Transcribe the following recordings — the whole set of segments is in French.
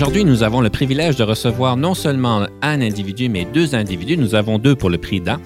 Aujourd'hui, nous avons le privilège de recevoir non seulement un individu, mais deux individus. Nous avons deux pour le prix d'un.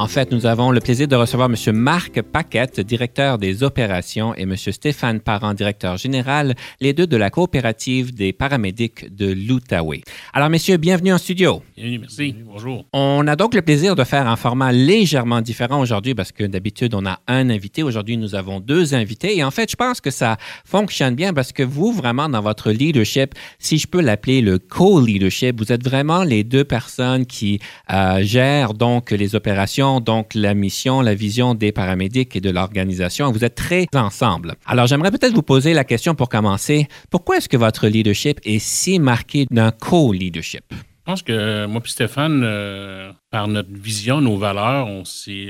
En fait, nous avons le plaisir de recevoir M. Marc Paquette, directeur des opérations, et M. Stéphane Parent, directeur général, les deux de la coopérative des paramédics de l'Outaouais. Alors, messieurs, bienvenue en studio. Bienvenue, merci. Bonjour. On a donc le plaisir de faire un format légèrement différent aujourd'hui parce que d'habitude, on a un invité. Aujourd'hui, nous avons deux invités. Et en fait, je pense que ça fonctionne bien parce que vous, vraiment, dans votre leadership, si je peux l'appeler le co-leadership, vous êtes vraiment les deux personnes qui euh, gèrent donc les opérations donc la mission, la vision des paramédics et de l'organisation. Vous êtes très ensemble. Alors, j'aimerais peut-être vous poser la question pour commencer. Pourquoi est-ce que votre leadership est si marqué d'un co-leadership? Je pense que moi et Stéphane, euh, par notre vision, nos valeurs, on s'est,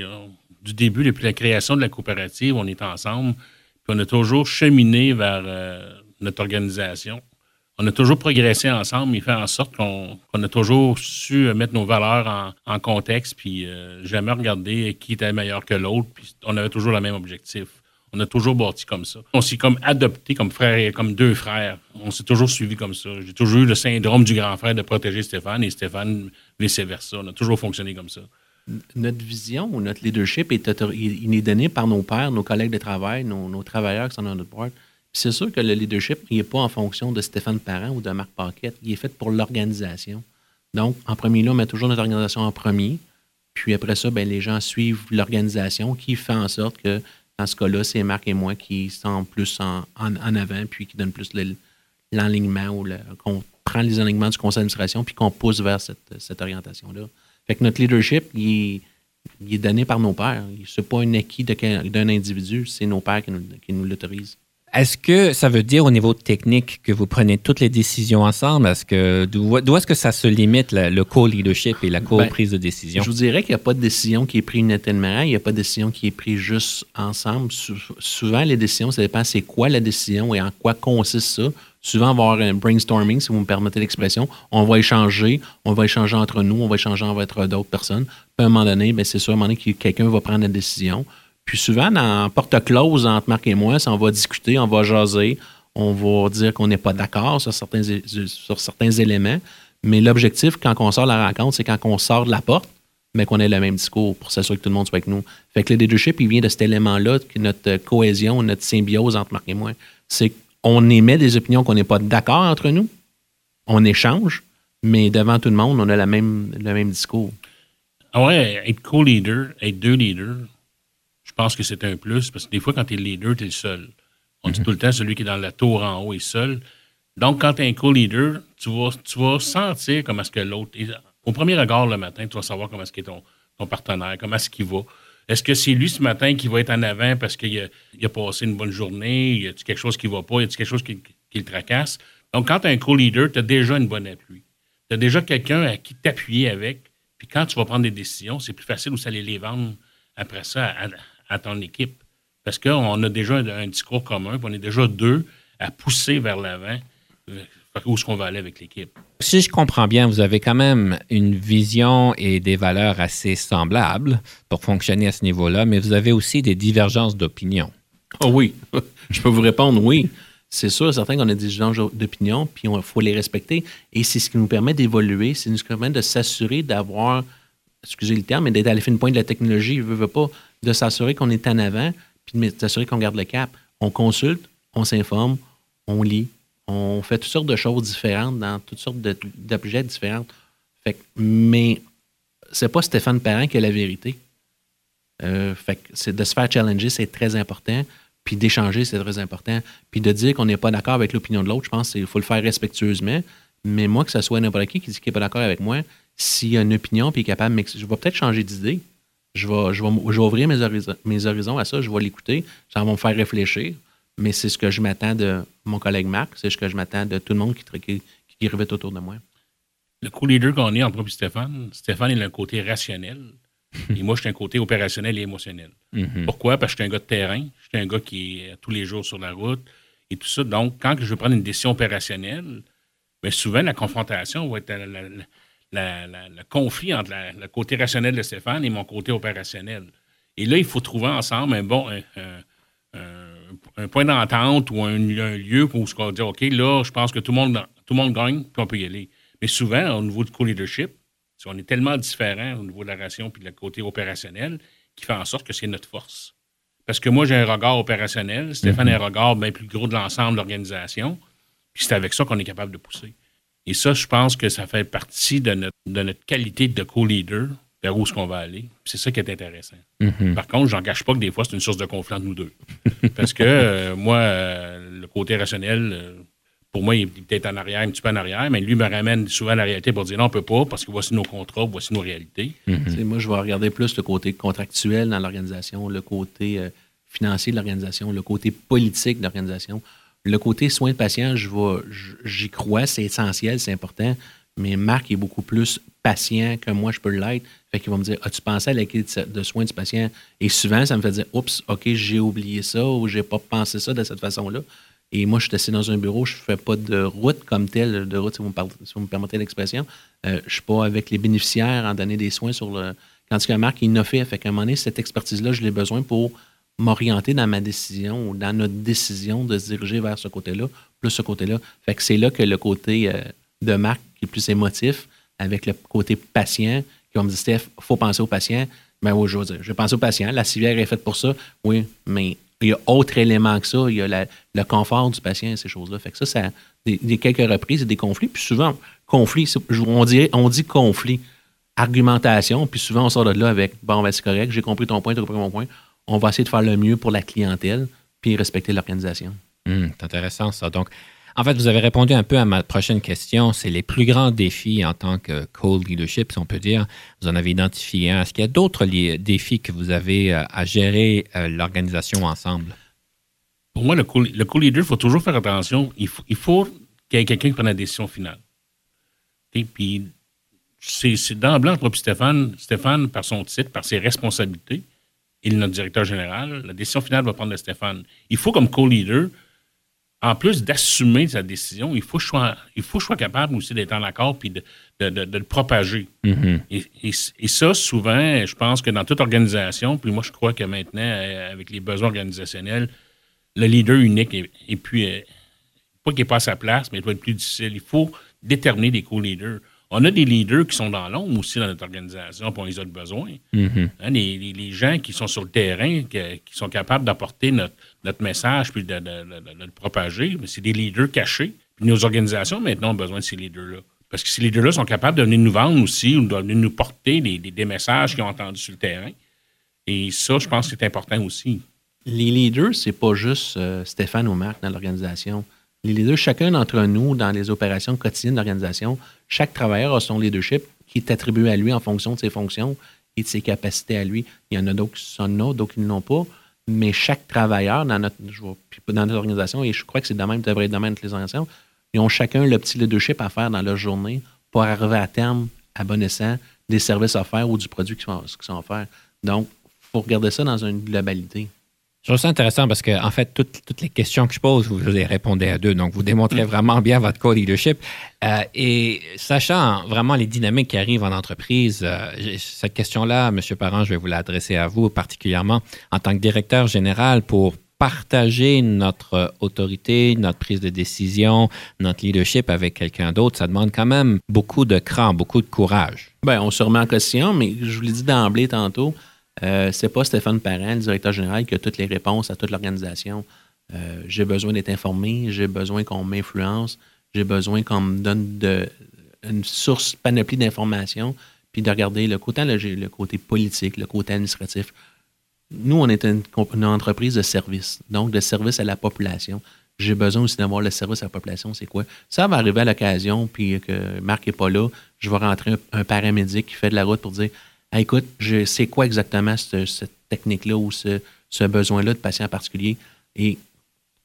du début, depuis la création de la coopérative, on est ensemble. Puis on a toujours cheminé vers euh, notre organisation on a toujours progressé ensemble. Il fait en sorte qu'on a toujours su mettre nos valeurs en, contexte, puis euh, jamais regarder qui était meilleur que l'autre. Puis on avait toujours le même objectif. On a toujours bâti comme ça. On s'est comme adopté comme frères, comme deux frères. On s'est toujours suivi comme ça. J'ai toujours eu le syndrome du grand frère de protéger Stéphane et Stéphane vice-versa. On a toujours fonctionné comme ça. Notre vision ou notre leadership est, il est donné par nos pères, nos collègues de travail, nos, travailleurs qui sont dans notre boîte. C'est sûr que le leadership, il n'est pas en fonction de Stéphane Parent ou de Marc Paquette. Il est fait pour l'organisation. Donc, en premier lieu, on met toujours notre organisation en premier. Puis après ça, ben, les gens suivent l'organisation qui fait en sorte que, dans ce cas-là, c'est Marc et moi qui sont plus en, avant, puis qui donnent plus l'enlignement ou qu'on prend les enlignements du conseil d'administration puis qu'on pousse vers cette, orientation-là. Fait que notre leadership, il est, donné par nos pères. Ce n'est pas un acquis d'un individu, c'est nos pères qui nous, qui nous l'autorisent. Est-ce que ça veut dire au niveau technique que vous prenez toutes les décisions ensemble? Est-ce que d'où est-ce que ça se limite le co-leadership et la co-prise de décision? Je vous dirais qu'il n'y a pas de décision qui est prise unilatéralement, il n'y a pas de décision qui est prise juste ensemble. souvent, les décisions, ça dépend c'est quoi la décision et en quoi consiste ça. Souvent, on va avoir un brainstorming, si vous me permettez l'expression. On va échanger, on va échanger entre nous, on va échanger avec d'autres personnes. Puis à un moment donné, ben, c'est sûr, à un moment donné, que quelqu'un va prendre la décision. Puis souvent, dans porte close entre Marc et moi, on va discuter, on va jaser, on va dire qu'on n'est pas d'accord sur certains, sur certains éléments. Mais l'objectif, quand on sort de la rencontre, c'est quand on sort de la porte, mais qu'on ait le même discours pour s'assurer que tout le monde soit avec nous. Fait que le leadership, il vient de cet élément-là, notre cohésion, notre symbiose entre Marc et moi. C'est qu'on émet des opinions qu'on n'est pas d'accord entre nous, on échange, mais devant tout le monde, on a même, le même discours. Ah ouais, être co-leader, être deux leaders, pense que c'est un plus parce que des fois, quand tu es le leader, tu es le seul. On dit mhm. tout le temps celui qui est dans la tour en haut est seul. Donc, quand tu es un co-leader, tu vas, tu vas sentir comment est-ce que l'autre est. Au premier regard le matin, tu vas savoir comment est-ce ton, ton partenaire, comment est-ce qu'il va. Est-ce que c'est lui ce matin qui va être en avant parce qu'il a, il a passé une bonne journée? Y a quelque chose qui va pas? Y a quelque chose qui, qui le tracasse? Donc, quand tu es un co-leader, tu as déjà une bonne appui. Tu as déjà quelqu'un à qui t'appuyer avec. Puis quand tu vas prendre des décisions, c'est plus facile aussi aller les vendre après ça à ton équipe. Parce qu'on a déjà un, discours commun, puis on est déjà deux à pousser vers l'avant où est-ce qu'on va aller avec l'équipe. Si je comprends bien, vous avez quand même une vision et des valeurs assez semblables pour fonctionner à ce niveau-là, mais vous avez aussi des divergences d'opinion. Oh oui, je peux vous répondre oui. C'est sûr, certain qu'on a des divergences d'opinion, puis il faut les respecter. Et c'est ce qui nous permet d'évoluer, c'est ce qui nous permet de s'assurer d'avoir, excusez le terme, mais d'être à la fine pointe de la technologie. Je veux, veux pas de s'assurer qu'on est en avant, puis de s'assurer qu'on garde le cap. On consulte, on s'informe, on lit, on fait toutes sortes de choses différentes dans toutes sortes d'objets différents. Fait que, mais c'est pas Stéphane Parent qui a la vérité. Euh, fait c'est de se faire challenger, c'est très important. Puis d'échanger, c'est très important. Puis de dire qu'on n'est pas d'accord avec l'opinion de l'autre, je pense qu'il faut le faire respectueusement. Mais moi, que ce soit n'importe qui qui dit qu'il n'est pas d'accord avec moi, s'il a une opinion puis est capable, je vais peut-être changer d'idée je vais, je vais, ouvrir mes horizons, mes horizons à ça, je vais l'écouter, ça va me faire réfléchir, mais c'est ce que je m'attends de mon collègue Marc, c'est ce que je m'attends de tout le monde qui, qui, qui gravitent autour de moi. Le co-leader qu'on est entre moi et Stéphane, Stéphane est le côté rationnel. et moi, je suis un côté opérationnel et émotionnel. Mhm. Pourquoi? Parce que je suis un gars de terrain. Je suis un gars qui est tous les jours sur la route et tout ça. Donc, quand je veux prendre une décision opérationnelle, bien souvent, la confrontation va être la- la- la- la- le conflit entre le côté rationnel de Stéphane et mon côté opérationnel. Et là, il faut trouver ensemble un bon un, un- un- un point d'entente ou un, un lieu où on va dire OK, là, je pense que tout le monde, tout le monde gagne, puis on peut y aller. Mais souvent, au niveau du co-leadership, si on est tellement différents au niveau de la ration puis le côté opérationnel, qui fait en sorte que c'est notre force. Parce que moi, j'ai un regard opérationnel, Stéphane a un regard bien plus gros de l'ensemble de l'organisation, puis c'est avec ça qu'on est capable de pousser. Et ça, je pense que ça fait partie de notre, de notre qualité de co-leader vers où est-ce qu'on va aller. C'est ça qui est intéressant. Mhm. Par contre, j'en cache pas que des fois, c'est une source de conflit entre nous deux. Parce que euh, moi, euh, le côté rationnel, euh, pour moi, il est peut-être en arrière, un petit peu en arrière, mais lui me ramène souvent à la réalité pour dire non, on peut pas, parce que voici nos contrats, voici nos réalités. Sais, Moi, je vais regarder plus le côté contractuel dans l'organisation, le côté euh, financier de l'organisation, le côté politique de l'organisation. Le côté soins de patient, j'y crois, c'est essentiel, c'est important, mais Marc est beaucoup plus patient que moi, je peux l'être. Fait qu'il va me dire As-tu pensé à l'équipe de soins du patient? Et souvent, ça me fait dire Oups, OK, j'ai oublié ça ou j'ai pas pensé ça de cette façon-là. Et moi, je suis assis dans un bureau, je fais pas de route comme telle, de route, si vous me, parlez- si vous me permettez l'expression. Euh, je suis pas avec les bénéficiaires en donner des soins sur le. Tandis que Marc, il l'a fait. Fait qu'à un moment donné, cette expertise-là, je l'ai besoin pour m'orienter dans ma décision ou dans notre décision de se diriger vers ce côté-là, plus ce côté-là. Fait que c'est là que le côté euh, de Marc qui est plus émotif, avec le côté patient, qui va me dire, Steph, faut penser au patient. Ben oui, je pense au patient. La civière est faite pour ça. Oui, mais il y a autre élément que ça. Il y a le confort du patient et ces choses-là. Fait que ça, ça des, quelques reprises, des conflits. Puis souvent, conflit, on, dirait, on dit conflit, argumentation, puis souvent on sort de là avec bon, ben, c'est correct, j'ai compris ton point, tu as compris mon point. On va essayer de faire le mieux pour la clientèle, puis respecter l'organisation. Hum, c'est intéressant ça. Donc, en fait, vous avez répondu un peu à ma prochaine question. C'est les plus grands défis en tant que co-leadership, si on peut dire. Vous en avez identifié un. Est-ce qu'il y a d'autres li- défis que vous avez euh, à gérer euh, l'organisation ensemble? Pour moi, le co- le co-leader, il faut toujours faire attention. Il faut, il faut qu'il y ait quelqu'un qui prenne la décision finale. Et puis, c'est c'est d'emblée entre moi Stéphane. Stéphane, par son titre, par ses responsabilités, il est notre directeur général. La décision finale va prendre de Stéphane. Il faut, comme co-leader, en plus d'assumer sa décision, il faut que je sois, il faut que je sois capable aussi d'être en accord puis de, de- de- de le propager. Mhm. Et, et- et ça, souvent, je pense que dans toute organisation, puis moi, je crois que maintenant, avec les besoins organisationnels, le leader unique, et, et puis, euh, pas qu'il n'est pas à sa place, mais il doit être plus difficile. Il faut déterminer des co-leaders. On a des leaders qui sont dans l'ombre aussi dans notre organisation, puis on les a de besoin. Mhm. Hein, les, les- les gens qui sont sur le terrain, que- qui sont capables d'apporter notre, notre message puis de, de- de- de le propager, mais c'est des leaders cachés. Puis nos organisations, maintenant, ont besoin de ces leaders-là. Parce que ces leaders-là sont capables de venir nous vendre aussi ou de venir nous porter des, des- des messages qu'ils ont entendus sur le terrain. Et ça, je pense que c'est important aussi. Les leaders, c'est pas juste euh, Stéphane ou Marc dans l'organisation. Les leaders, chacun d'entre nous, dans les opérations quotidiennes de l'organisation, chaque travailleur a son leadership qui est attribué à lui en fonction de ses fonctions et de ses capacités à lui. Il y en a d'autres qui sont là, d'autres qui ne l'ont pas. Mais chaque travailleur dans notre, vois, dans notre organisation, et je crois que c'est de même, devrait être de même dans les organisations, ils ont chacun le petit leadership à faire dans leur journée pour arriver à terme, à bon escient, des services offerts ou du produit qui sont, qui sont offerts. Donc, il faut regarder ça dans une globalité. Je trouve ça intéressant parce que, en fait, toutes, toutes les questions que je pose, vous les répondez à deux. Donc, vous démontrez vraiment bien votre co-leadership. Euh, et sachant vraiment les dynamiques qui arrivent en entreprise, euh, cette question-là, M. Parent, je vais vous l'adresser à vous particulièrement en tant que directeur général pour partager notre autorité, notre prise de décision, notre leadership avec quelqu'un d'autre. Ça demande quand même beaucoup de cran, beaucoup de courage. Ben, on se remet en question, mais je vous l'ai dit d'emblée tantôt, euh, c'est pas Stéphane Parent, le directeur général, qui a toutes les réponses à toute l'organisation. Euh, j'ai besoin d'être informé, j'ai besoin qu'on m'influence, j'ai besoin qu'on me donne une source, panoplie d'informations, puis de regarder le côté, le, le côté politique, le côté administratif. Nous, on est une, entreprise de service, donc de service à la population. J'ai besoin aussi d'avoir le service à la population, c'est quoi? Ça va arriver à l'occasion, puis que Marc n'est pas là, je vais rentrer un paramédic qui fait de la route pour dire Hey, écoute, je sais quoi exactement ce- cette technique-là ou ce, ce besoin-là de patient particulier. Et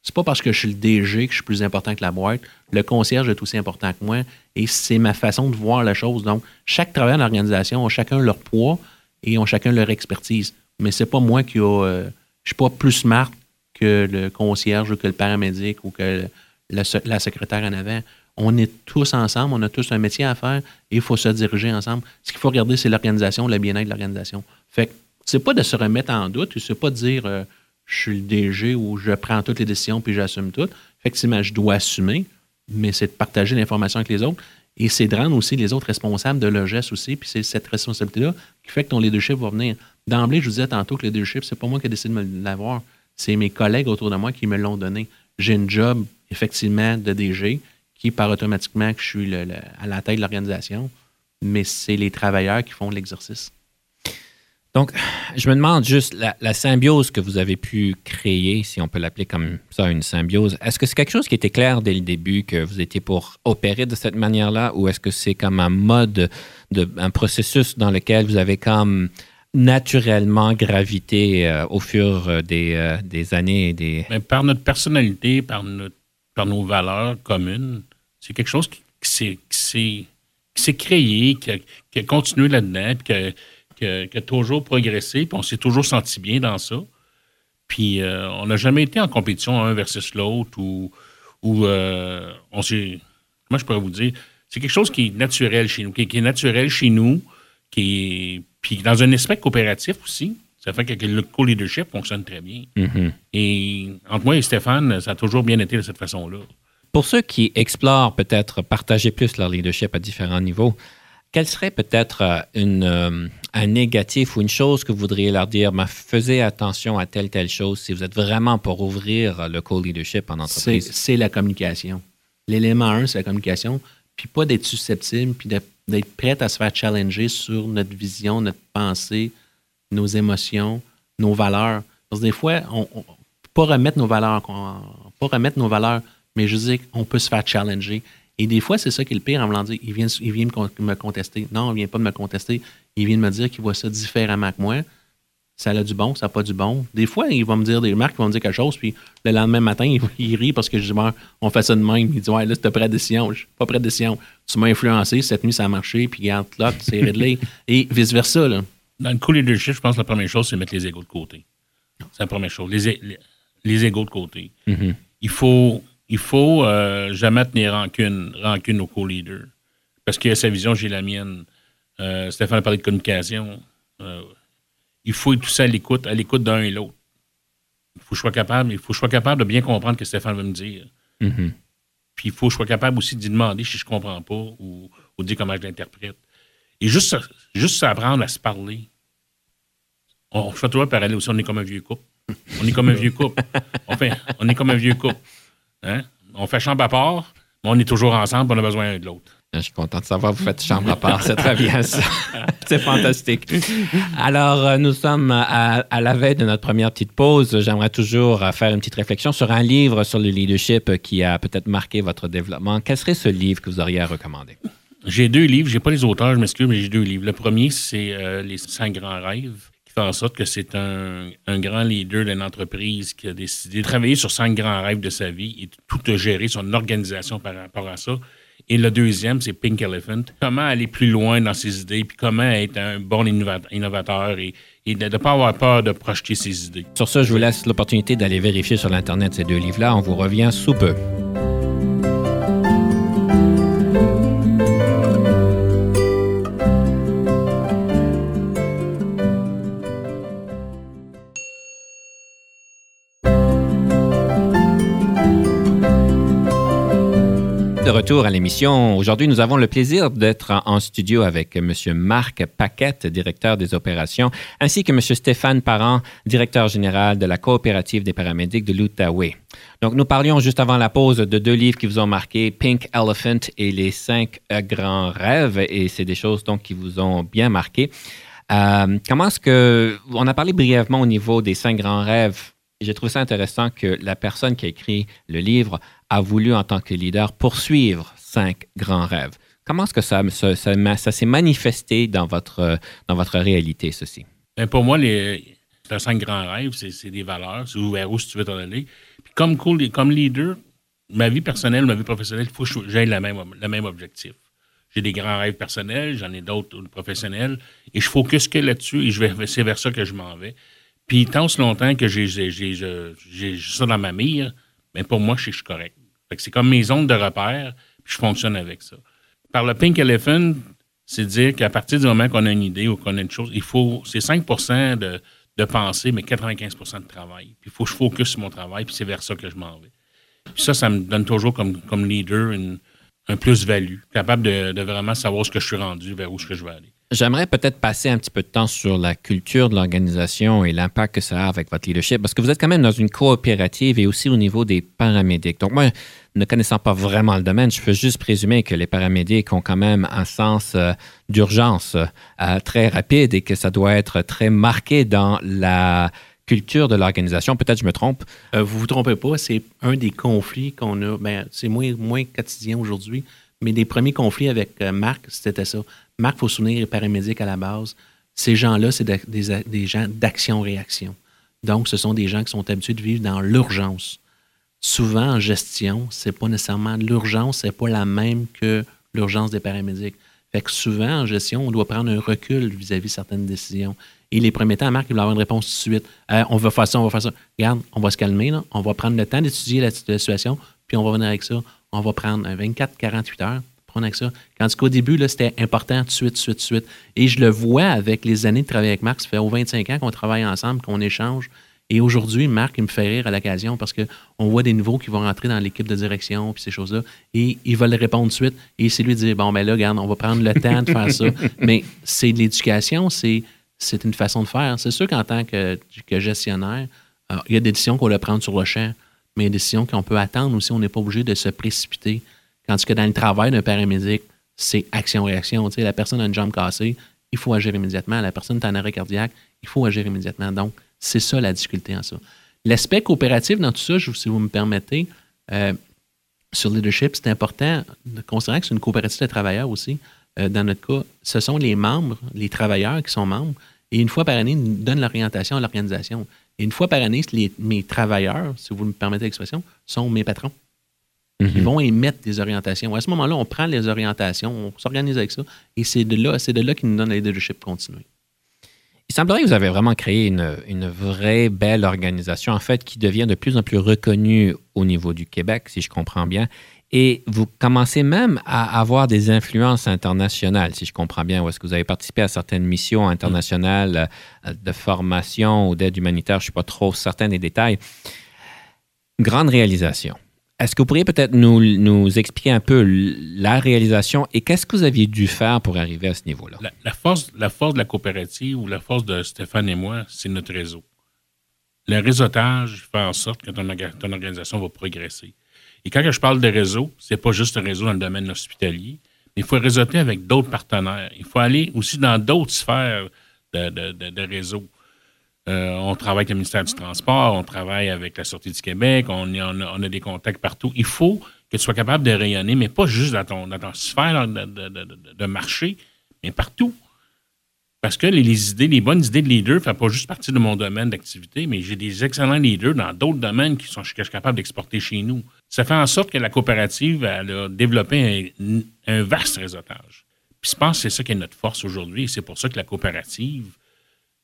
C'est pas parce que je suis le DG que je suis plus important que la boîte. Le concierge est aussi important que moi et c'est ma façon de voir la chose. Donc, chaque travailleur dans l'organisation a chacun leur poids et ont chacun leur expertise. Mais c'est pas moi qui a. euh, je suis pas plus smart que le concierge ou que le paramédic ou que la secrétaire en avant. On est tous ensemble, on a tous un métier à faire et il faut se diriger ensemble. Ce qu'il faut regarder, c'est l'organisation, le bien-être de l'organisation. Fait que c'est pas de se remettre en doute, c'est pas de dire euh, je suis le DG ou je prends toutes les décisions puis j'assume tout. Effectivement, je dois assumer, mais c'est de partager l'information avec les autres et c'est de rendre aussi les autres responsables de leur geste aussi. Puis c'est cette responsabilité-là qui fait que ton leadership va venir. D'emblée, je vous disais tantôt que le leadership, c'est pas moi qui ai décidé de l'avoir, c'est mes collègues autour de moi qui me l'ont donné. J'ai une job, effectivement, de DG qui part automatiquement que je suis le- le- à la tête de l'organisation, mais c'est les travailleurs qui font l'exercice. Donc, je me demande juste la, la symbiose que vous avez pu créer, si on peut l'appeler comme ça, une symbiose. Est-ce que c'est quelque chose qui était clair dès le début que vous étiez pour opérer de cette manière-là, ou est-ce que c'est comme un mode, de, un processus dans lequel vous avez comme naturellement gravité euh, au fur euh, des, euh, des années et des. Mais par notre personnalité, par, notre, par nos valeurs communes, c'est quelque chose qui, qui s'est- créé, qui a, qui a continué là-dedans, puis qui a, qui a- qui a toujours progressé, puis on s'est toujours senti bien dans ça. Puis euh, on n'a jamais été en compétition un versus l'autre ou, ou euh, on s'est. Comment je pourrais vous dire? C'est quelque chose qui est naturel chez nous, qui, qui est naturel chez nous, qui est. Puis dans un aspect coopératif aussi. Ça fait que le co-leadership fonctionne très bien. Mhm. Et entre moi et Stéphane, ça a toujours bien été de cette façon-là. Pour ceux qui explorent peut-être partager plus leur leadership à différents niveaux, quel serait peut-être euh, une, euh, un négatif ou une chose que vous voudriez leur dire, mais faisez attention à telle, telle chose si vous êtes vraiment pour ouvrir le co-leadership en entreprise? c'est la communication. L'élément un, c'est la communication, puis pas d'être susceptible, puis d'être prête à se faire challenger sur notre vision, notre pensée, nos émotions, nos valeurs. Parce que des fois, on, on- pas remettre nos valeurs, pas remettre nos valeurs, mais je dis qu'on peut se faire challenger. Et des fois, c'est ça qui est le pire en voulant dire, il vient, il vient me con- me contester. Non, il vient pas de me contester. Il vient de me dire qu'il voit ça différemment que moi. Ça a du bon, ça n'a pas du bon. Des fois, il va me dire des remarques, il va me dire quelque chose, puis le lendemain matin, il, il rit parce que je dis, Bon, on fait ça de même. Il dit, ouais, là, c'était prêt à décision. Je suis pas prêt à décision. Tu m'as influencé, cette nuit, ça a marché, puis regarde, là, c'est réglé. Et vice-versa, là. Dans le co-leadership, je pense que la première chose, c'est mettre les égaux de côté. C'est la première chose. Les, les, les égaux de côté. Mhm. Il faut, il faut euh, jamais tenir rancune, rancune au co-leader. Parce qu'il a sa vision, j'ai la mienne. Euh, Stéphane a parlé de communication. Euh, il faut être tout ça à l'écoute, à l'écoute d'un et l'autre. Il faut que je sois capable, il faut que je sois capable de bien comprendre ce que Stéphane veut me dire. Mhm. Puis il faut que je sois capable aussi d'y demander si je comprends pas ou, ou dire comment je l'interprète. Et juste, juste apprendre à se parler. On, je fais toujours parallèle aussi, on est comme un vieux couple. On est comme un vieux couple. On, fait, on est comme un vieux couple. Hein? On fait chambre à part, mais on est toujours ensemble, on a besoin l'un de l'autre. Je suis content de savoir que vous faites chambre à part. C'est très bien ça. C'est fantastique. Alors, euh, nous sommes à, à la veille de notre première petite pause. J'aimerais toujours euh, faire une petite réflexion sur un livre sur le leadership euh, qui a peut-être marqué votre développement. Quel serait ce livre que vous auriez à recommander? J'ai deux livres, j'ai pas les auteurs, je m'excuse, mais j'ai deux livres. Le premier, c'est euh, Les cinq grands rêves, fait en sorte que c'est un, un grand leader d'une entreprise qui a décidé de travailler sur cinq grands rêves de sa vie et tout a géré son organisation par rapport à ça. Et le deuxième, c'est Pink Elephant. Comment aller plus loin dans ses idées, puis comment être un bon innova- innovateur et, de ne pas avoir peur de projeter ses idées? Sur ça, je vous laisse l'opportunité d'aller vérifier sur l'Internet ces deux livres-là. On vous revient sous peu. Retour à l'émission. Aujourd'hui, nous avons le plaisir d'être en- studio avec M. Marc Paquette, directeur des opérations, ainsi que M. Stéphane Parent, directeur général de la coopérative des paramédics de l'Outaouais. Donc, nous parlions juste avant la pause de deux livres qui vous ont marqué, Pink Elephant et Les cinq grands rêves, et c'est des choses donc qui vous ont bien marqué. Euh, comment est-ce que... On a parlé brièvement au niveau des cinq grands rêves. J'ai trouvé ça intéressant que la personne qui a écrit le livre a voulu, en tant que leader, poursuivre cinq grands rêves. Comment est-ce que ça, s'est manifesté dans votre, dans votre réalité, ceci? Ben, pour moi, les, un cinq grands rêves, c'est des valeurs, c'est vers où tu veux t'en aller. Puis comme, cool, comme leader, ma vie personnelle, ma vie professionnelle, il faut que j'aille le même, le même objectif. J'ai des grands rêves personnels, j'en ai d'autres professionnels, et je focus que là-dessus, et c'est vers ça que je m'en vais. Puis tant ce longtemps que j'ai ça dans ma mire, ben, pour moi, je suis correct. c'est comme mes zones de repère, puis je fonctionne avec ça. Par le Pink Elephant, c'est dire qu'à partir du moment qu'on a une idée ou qu'on a une chose, il faut, c'est 5 de, de pensée, mais 95% de travail. Puis il faut que je focus sur mon travail, puis c'est vers ça que je m'en vais. Puis ça, ça me donne toujours comme, comme leader une, un plus-value, capable de, de, vraiment savoir ce que je suis rendu, vers où je vais aller. J'aimerais peut-être passer un petit peu de temps sur la culture de l'organisation et l'impact que ça a avec votre leadership, parce que vous êtes quand même dans une coopérative et aussi au niveau des paramédics. Donc moi, ne connaissant pas vraiment le domaine, je peux juste présumer que les paramédics ont quand même un sens euh, d'urgence euh, très rapide et que ça doit être très marqué dans la culture de l'organisation. Peut-être je me trompe. Euh, vous vous trompez pas, c'est un des conflits qu'on a. Ben, c'est moins, moins quotidien aujourd'hui, mais des premiers conflits avec Marc, c'était ça. Marc, il faut se souvenir, est paramédic à la base. Ces gens-là, c'est des, gens d'action-réaction. Donc, ce sont des gens qui sont habitués de vivre dans l'urgence souvent en gestion, c'est pas nécessairement l'urgence, c'est pas la même que l'urgence des paramédics. Fait que souvent, en gestion, on doit prendre un recul vis-à-vis de certaines décisions. Et les premiers temps, Marc, il va avoir une réponse tout de suite. Euh, on va faire ça, on va faire ça. Regarde, on va se calmer, on va prendre le temps d'étudier la, situation, puis on va venir avec ça. On va prendre 24-48 heures, prendre avec ça. Quand qu'au début, c'était important tout de suite, tout de suite, tout de suite. Et je le vois avec les années de travail avec Marc. Ça fait au 25 ans qu'on travaille ensemble, qu'on échange. Et aujourd'hui, Marc, il me fait rire à l'occasion parce qu'on voit des nouveaux qui vont rentrer dans l'équipe de direction puis ces choses-là. Et ils veulent répondre tout de suite. Et c'est lui de dire Bon, ben là, regarde, on va prendre le temps de faire ça. Mais c'est de l'éducation, c'est, une façon de faire. C'est sûr qu'en tant que, gestionnaire, euh, il y a des décisions qu'on doit prendre sur le champ, mais des décisions qu'on peut attendre aussi. On n'est pas obligé de se précipiter. Quand que dans le travail d'un paramédic, c'est action-réaction. La personne a une jambe cassée, il faut agir immédiatement. La personne est en arrêt cardiaque, il faut agir immédiatement. Donc, c'est ça la difficulté en ça. L'aspect coopératif dans tout ça, si vous me permettez, euh, sur le leadership, c'est important de considérer que c'est une coopérative de travailleurs aussi. Euh, dans notre cas, ce sont les membres, les travailleurs qui sont membres, et une fois par année, ils nous donnent l'orientation à l'organisation. Et une fois par année, mes travailleurs, si vous me permettez l'expression, sont mes patrons. Ils mhm. vont émettre des orientations. À ce moment-là, on prend les orientations, on s'organise avec ça, et c'est de là, c'est de là qu'ils nous donnent le leadership continu. Il semblerait que vous avez vraiment créé une, vraie belle organisation, en fait, qui devient de plus en plus reconnue au niveau du Québec, si je comprends bien. Et vous commencez même à avoir des influences internationales, si je comprends bien, ou est-ce que vous avez participé à certaines missions internationales euh, de formation ou d'aide humanitaire, je ne suis pas trop certain des détails. Grande réalisation. Est-ce que vous pourriez peut-être nous, expliquer un peu la réalisation et qu'est-ce que vous aviez dû faire pour arriver à ce niveau-là? La, force, de la coopérative ou la force de Stéphane et moi, c'est notre réseau. Le réseautage fait en sorte que ton, organisation va progresser. Et quand je parle de réseau, c'est pas juste un réseau dans le domaine hospitalier, mais il faut réseauter avec d'autres partenaires. Il faut aller aussi dans d'autres sphères de, réseau. Euh, on travaille avec le ministère du Transport, on travaille avec la Sûreté du Québec, on, a, des contacts partout. Il faut que tu sois capable de rayonner, mais pas juste dans ton, sphère de, marché, mais partout. Parce que les, idées, les bonnes idées de leader ne font pas juste partie de mon domaine d'activité, mais j'ai des excellents leaders dans d'autres domaines qui sont, que je suis capable d'exporter chez nous. Ça fait en sorte que la coopérative a développé un, un vaste réseautage. Puis je pense que c'est ça qui est notre force aujourd'hui. C'est pour ça que la coopérative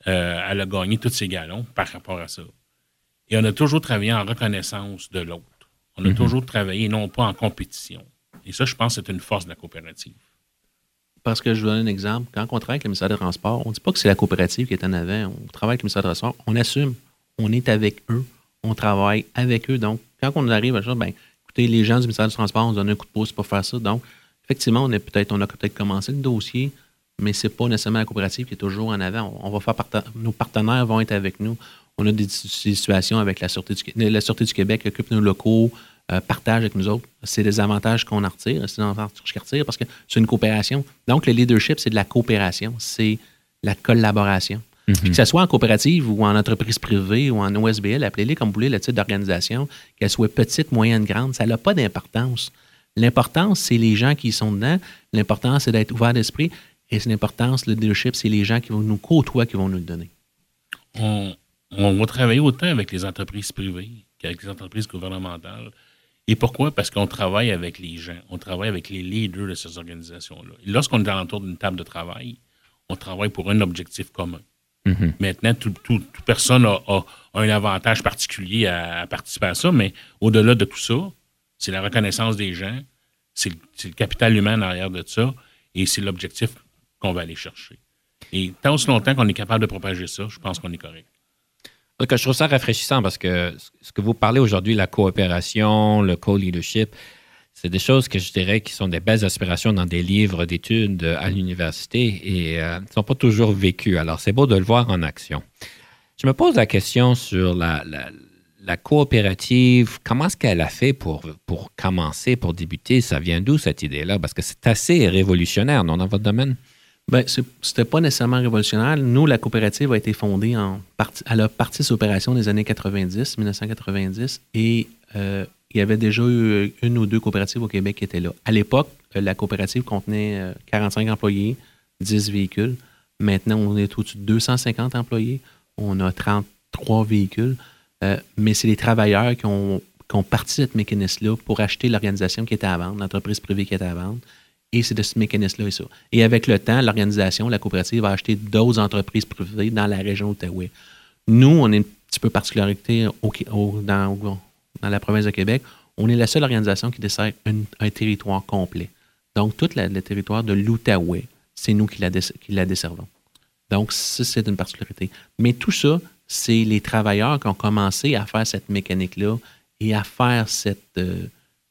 euh, elle a gagné tous ses galons par rapport à ça. Et on a toujours travaillé en reconnaissance de l'autre. On a mhm. toujours travaillé non pas en compétition. Et ça, je pense c'est une force de la coopérative. Parce que je vous donne un exemple. Quand on travaille avec le ministère des Transports, on ne dit pas que c'est la coopérative qui est en avant. On travaille avec le ministère des Transports. On assume. On est avec eux. On travaille avec eux. Donc, quand on arrive à ça, ben, écoutez, les gens du ministère des Transports, on nous donne un coup de pouce pour faire ça. Donc, effectivement, on, est peut-être, on a peut-être commencé le dossier mais ce n'est pas nécessairement la coopérative qui est toujours en avant. On, va faire nos partenaires vont être avec nous. On a des, situations avec la Sûreté du, la Sûreté du Québec qui occupe nos locaux, euh, partage avec nous autres. C'est des avantages qu'on en retire, c'est des avantages qu'on retire parce que c'est une coopération. Donc, le leadership, c'est de la coopération, c'est la collaboration. Mm-hmm. que ce soit en coopérative ou en entreprise privée ou en OSBL, appelez-les comme vous voulez, le type d'organisation, qu'elle soit petite, moyenne, grande, ça n'a pas d'importance. L'importance, c'est les gens qui sont dedans. L'importance, c'est d'être ouvert d'esprit. Et c'est l'importance, le leadership, c'est les gens qui vont nous côtoyer qui vont nous le donner. on va travailler autant avec les entreprises privées qu'avec les entreprises gouvernementales. Et pourquoi? Parce qu'on travaille avec les gens, on travaille avec les leaders de ces organisations-là. Lorsqu'on est autour d'une table de travail, on travaille pour un objectif commun. Mhm. Maintenant, toute personne a, un avantage particulier à, participer à ça, mais au-delà de tout ça, c'est la reconnaissance des gens, c'est le, capital humain en arrière de ça, et c'est l'objectif qu'on va aller chercher. Et tant aussi longtemps qu'on est capable de propager ça, je pense qu'on est correct. Donc, je trouve ça rafraîchissant parce que ce que vous parlez aujourd'hui, la coopération, le co-leadership, c'est des choses que je dirais qui sont des belles aspirations dans des livres d'études à l'université et euh, ne sont pas toujours vécues. Alors, c'est beau de le voir en action. Je me pose la question sur la, la, coopérative. Comment est-ce qu'elle a fait pour, pour commencer, pour débuter? Ça vient d'où cette idée-là? Parce que c'est assez révolutionnaire, non, dans votre domaine? Bien, c'était pas nécessairement révolutionnaire. Nous, la coopérative a été fondée en partie, à la partie opération des années 90, 1990, et euh, il y avait déjà eu une ou deux coopératives au Québec qui étaient là. À l'époque, euh, la coopérative contenait 45 euh, employés, 10 véhicules. Maintenant, on est au-dessus de 250 employés. On a 33 véhicules. mais c'est les travailleurs qui ont, qui ont parti cette mécanisme-là pour acheter l'organisation qui était à vendre, l'entreprise privée qui était à vendre. Et c'est de ce mécanisme-là et ça. Et avec le temps, l'organisation, la coopérative, va acheter d'autres entreprises privées dans la région d'Outaouais. Nous, on est un petit peu particularité au, dans, dans, la province de Québec. On est la seule organisation qui dessert un, territoire complet. Donc, tout le territoire de l'Outaouais, c'est nous qui la, qui la desservons. Donc, ça, c'est une particularité. Mais tout ça, c'est les travailleurs qui ont commencé à faire cette mécanique-là et à faire cette, euh,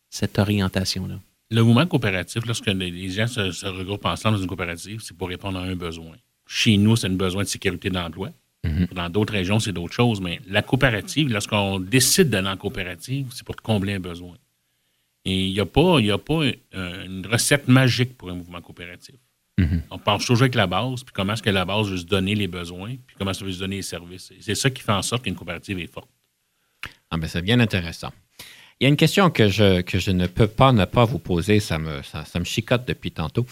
cette orientation-là. Le mouvement coopératif, lorsque les gens se, regroupent ensemble dans une coopérative, c'est pour répondre à un besoin. Chez nous, c'est un besoin de sécurité d'emploi. Mhm. Dans d'autres régions, c'est d'autres choses. Mais la coopérative, lorsqu'on décide d'aller en coopérative, c'est pour combler un besoin. Et il n'y a pas, a pas une recette magique pour un mouvement coopératif. Mhm. On pense toujours avec la base, puis comment est-ce que la base veut se donner les besoins, puis comment est-ce veut se donner les services. C'est ça qui fait en sorte qu'une coopérative est forte. Ah ben c'est bien intéressant. Il y a une question que je, ne peux pas ne pas vous poser, ça me, chicote depuis tantôt.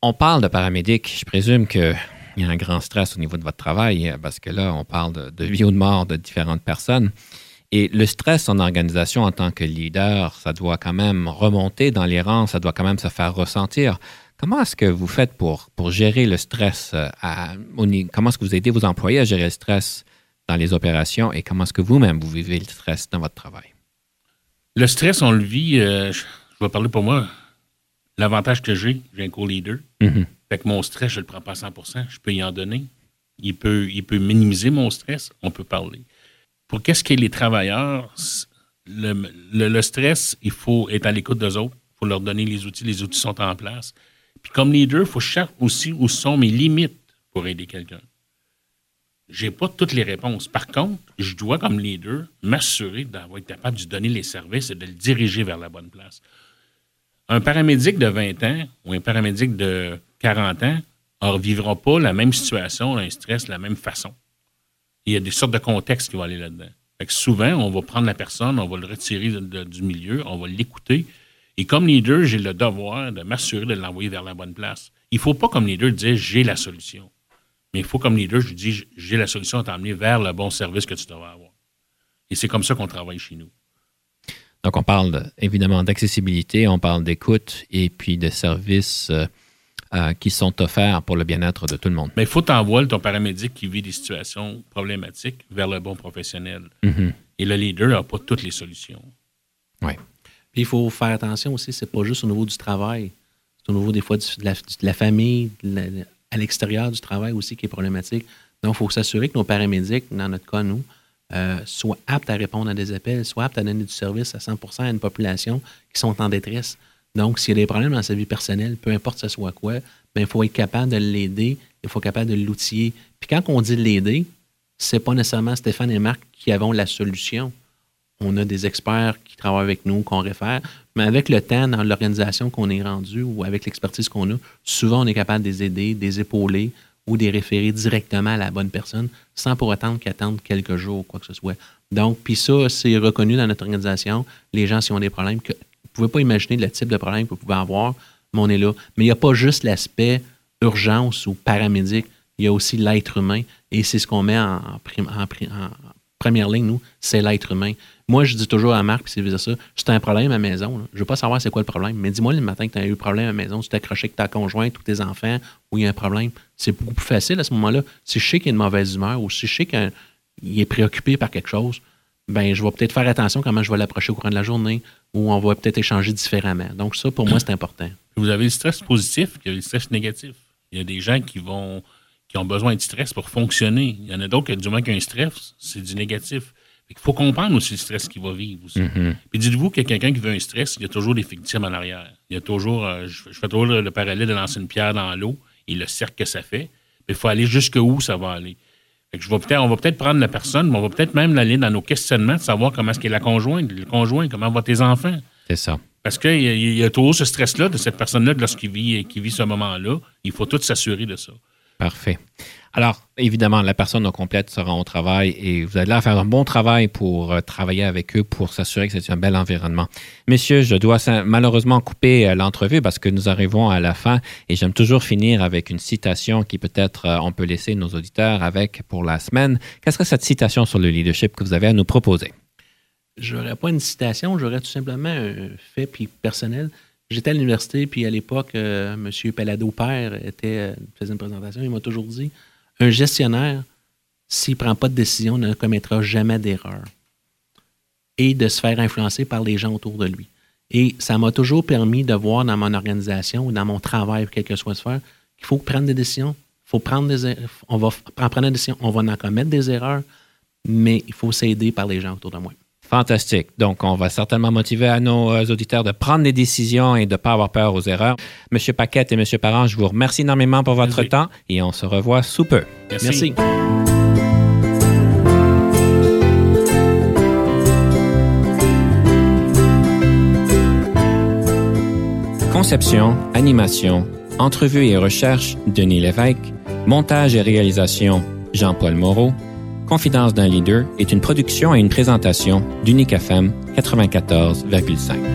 On parle de paramédic, je présume qu'il y a un grand stress au niveau de votre travail, parce que là, on parle de, vie ou de mort de différentes personnes. Et le stress en organisation en tant que leader, ça doit quand même remonter dans les rangs, ça doit quand même se faire ressentir. Comment est-ce que vous faites pour, gérer le stress? Euh, comment est-ce que vous aidez vos employés à gérer le stress dans les opérations et comment est-ce que vous-même vous vivez le stress dans votre travail? Le stress, on le vit, euh, je, vais parler pour moi. L'avantage que j'ai, j'ai un co-leader. Mm-hmm. Fait que mon stress, je ne le prends pas à 100% Je peux y en donner. Il peut, il peut minimiser mon stress. On peut parler. Pour qu'est-ce est les travailleurs, le, stress, il faut être à l'écoute d'eux autres. Il faut leur donner les outils. Les outils sont en place. Puis comme leader, il faut chercher aussi où sont mes limites pour aider quelqu'un j'ai pas toutes les réponses. Par contre, je dois, comme leader, m'assurer d'avoir été capable de donner les services et de le diriger vers la bonne place. Un paramédic de 20 ans ou un paramédic de 40 ans ne vivra pas la même situation, un stress de la même façon. Il y a des sortes de contextes qui vont aller là-dedans. souvent, on va prendre la personne, on va le retirer du milieu, on va l'écouter. Et comme leader, j'ai le devoir de m'assurer de l'envoyer vers la bonne place. Il ne faut pas, comme leader, dire j'ai la solution. Mais il faut, comme leader, je lui dis, j'ai la solution à t'emmener vers le bon service que tu devrais avoir. Et c'est comme ça qu'on travaille chez nous. Donc, on parle évidemment d'accessibilité, on parle d'écoute et puis de services euh, euh, qui sont offerts pour le bien-être de tout le monde. Mais il faut t'envoyer ton paramédic qui vit des situations problématiques vers le bon professionnel. Mm-hmm. Et le leader n'a pas toutes les solutions. Oui. Puis il faut faire attention aussi, c'est pas juste au niveau du travail, c'est au niveau des fois de la, famille, de à l'extérieur du travail aussi qui est problématique. Donc, il faut s'assurer que nos paramédics, dans notre cas, nous, euh, soient aptes à répondre à des appels, soient aptes à donner du service à 100 à une population qui sont en détresse. Donc, s'il y a des problèmes dans sa vie personnelle, peu importe ce soit quoi, ben, il faut être capable de l'aider, il faut être capable de l'outiller. Puis quand on dit l'aider, c'est pas nécessairement Stéphane et Marc qui avons la solution. On a des experts qui travaillent avec nous, qu'on réfère, mais avec le temps, dans l'organisation qu'on est rendu ou avec l'expertise qu'on a, souvent on est capable de les aider, de les épauler ou de les référer directement à la bonne personne sans pour attendre qu'ils attendent quelques jours ou quoi que ce soit. Donc, puis ça, c'est reconnu dans notre organisation. Les gens, s'ils ont des problèmes, que, vous ne pouvez pas imaginer le type de problème que vous pouvez avoir, mais on est là. Mais il n'y a pas juste l'aspect urgence ou paramédic. il y a aussi l'être humain. Et c'est ce qu'on met en, en première ligne, nous, c'est l'être humain. Moi, je dis toujours à Marc, puis c'est ça, si tu as un problème à la maison, là, je veux pas savoir c'est quoi le problème, mais dis-moi le matin que tu as eu un problème à la maison, si tu t'es accroché avec ta conjointe ou tes enfants, ou il y a un problème, c'est beaucoup plus facile à ce moment-là. Si je sais qu'il y a une mauvaise humeur ou si je sais qu'il est préoccupé par quelque chose, ben je vais peut-être faire attention comment je vais l'approcher au courant de la journée, ou on va peut-être échanger différemment. Donc ça, pour moi, c'est important. Vous avez le stress positif, a le stress négatif. Il y a des gens qui vont qui ont besoin de stress pour fonctionner. Il y en a d'autres qui, du moins qu'un stress, c'est du négatif. Il faut comprendre aussi le stress qu'il va vivre aussi. Puis dites-vous qu'il y a quelqu'un qui veut un stress, il y a toujours des victimes en arrière. Il y a toujours, euh, je, je fais toujours le, le parallèle de lancer une pierre dans l'eau et le cercle que ça fait. Mais il faut aller jusqu'où ça va aller? Fait que je vais peut-être, on va peut-être prendre la personne, mais on va peut-être même l'aller dans nos questionnements de savoir comment est-ce qu'est la conjointe, le conjoint, comment vont tes enfants. C'est ça. Parce qu'il y, a- il y a toujours ce stress-là de cette personne-là lorsqu'il vit, qui vit ce moment-là. Il faut tout s'assurer de ça. Parfait. Alors, évidemment, la personne au complète sera au travail et vous allez là faire un bon travail pour euh, travailler avec eux pour s'assurer que c'est un bel environnement. Messieurs, je dois malheureusement couper euh, l'entrevue parce que nous arrivons à la fin et j'aime toujours finir avec une citation qui peut-être euh, on peut laisser nos auditeurs avec pour la semaine. Quelle serait cette citation sur le leadership que vous avez à nous proposer? J'aurais pas une citation, j'aurais tout simplement un fait puis personnel. J'étais à l'université, puis à l'époque, M. Palado Père était, faisait une présentation. Il m'a toujours dit un gestionnaire, s'il ne prend pas de décision, ne commettra jamais d'erreur. Et de se faire influencer par les gens autour de lui. Et ça m'a toujours permis de voir dans mon organisation ou dans mon travail, quel que soit sphère, qu'il faut prendre des décisions. faut prendre des er- On va en prendre des décisions. On va en commettre des erreurs, mais il faut s'aider par les gens autour de moi. Fantastique. Donc, on va certainement motiver à nos euh, auditeurs de prendre des décisions et de ne pas avoir peur aux erreurs. Monsieur Paquette et Monsieur Parent, je vous remercie énormément pour votre Merci. temps et on se revoit sous peu. Merci. Conception, animation, entrevue et recherche, Denis Lévesque. Montage et réalisation, Jean-Paul Moreau. Confidence d'un leader est une production et une présentation d'Unique FM 94,5.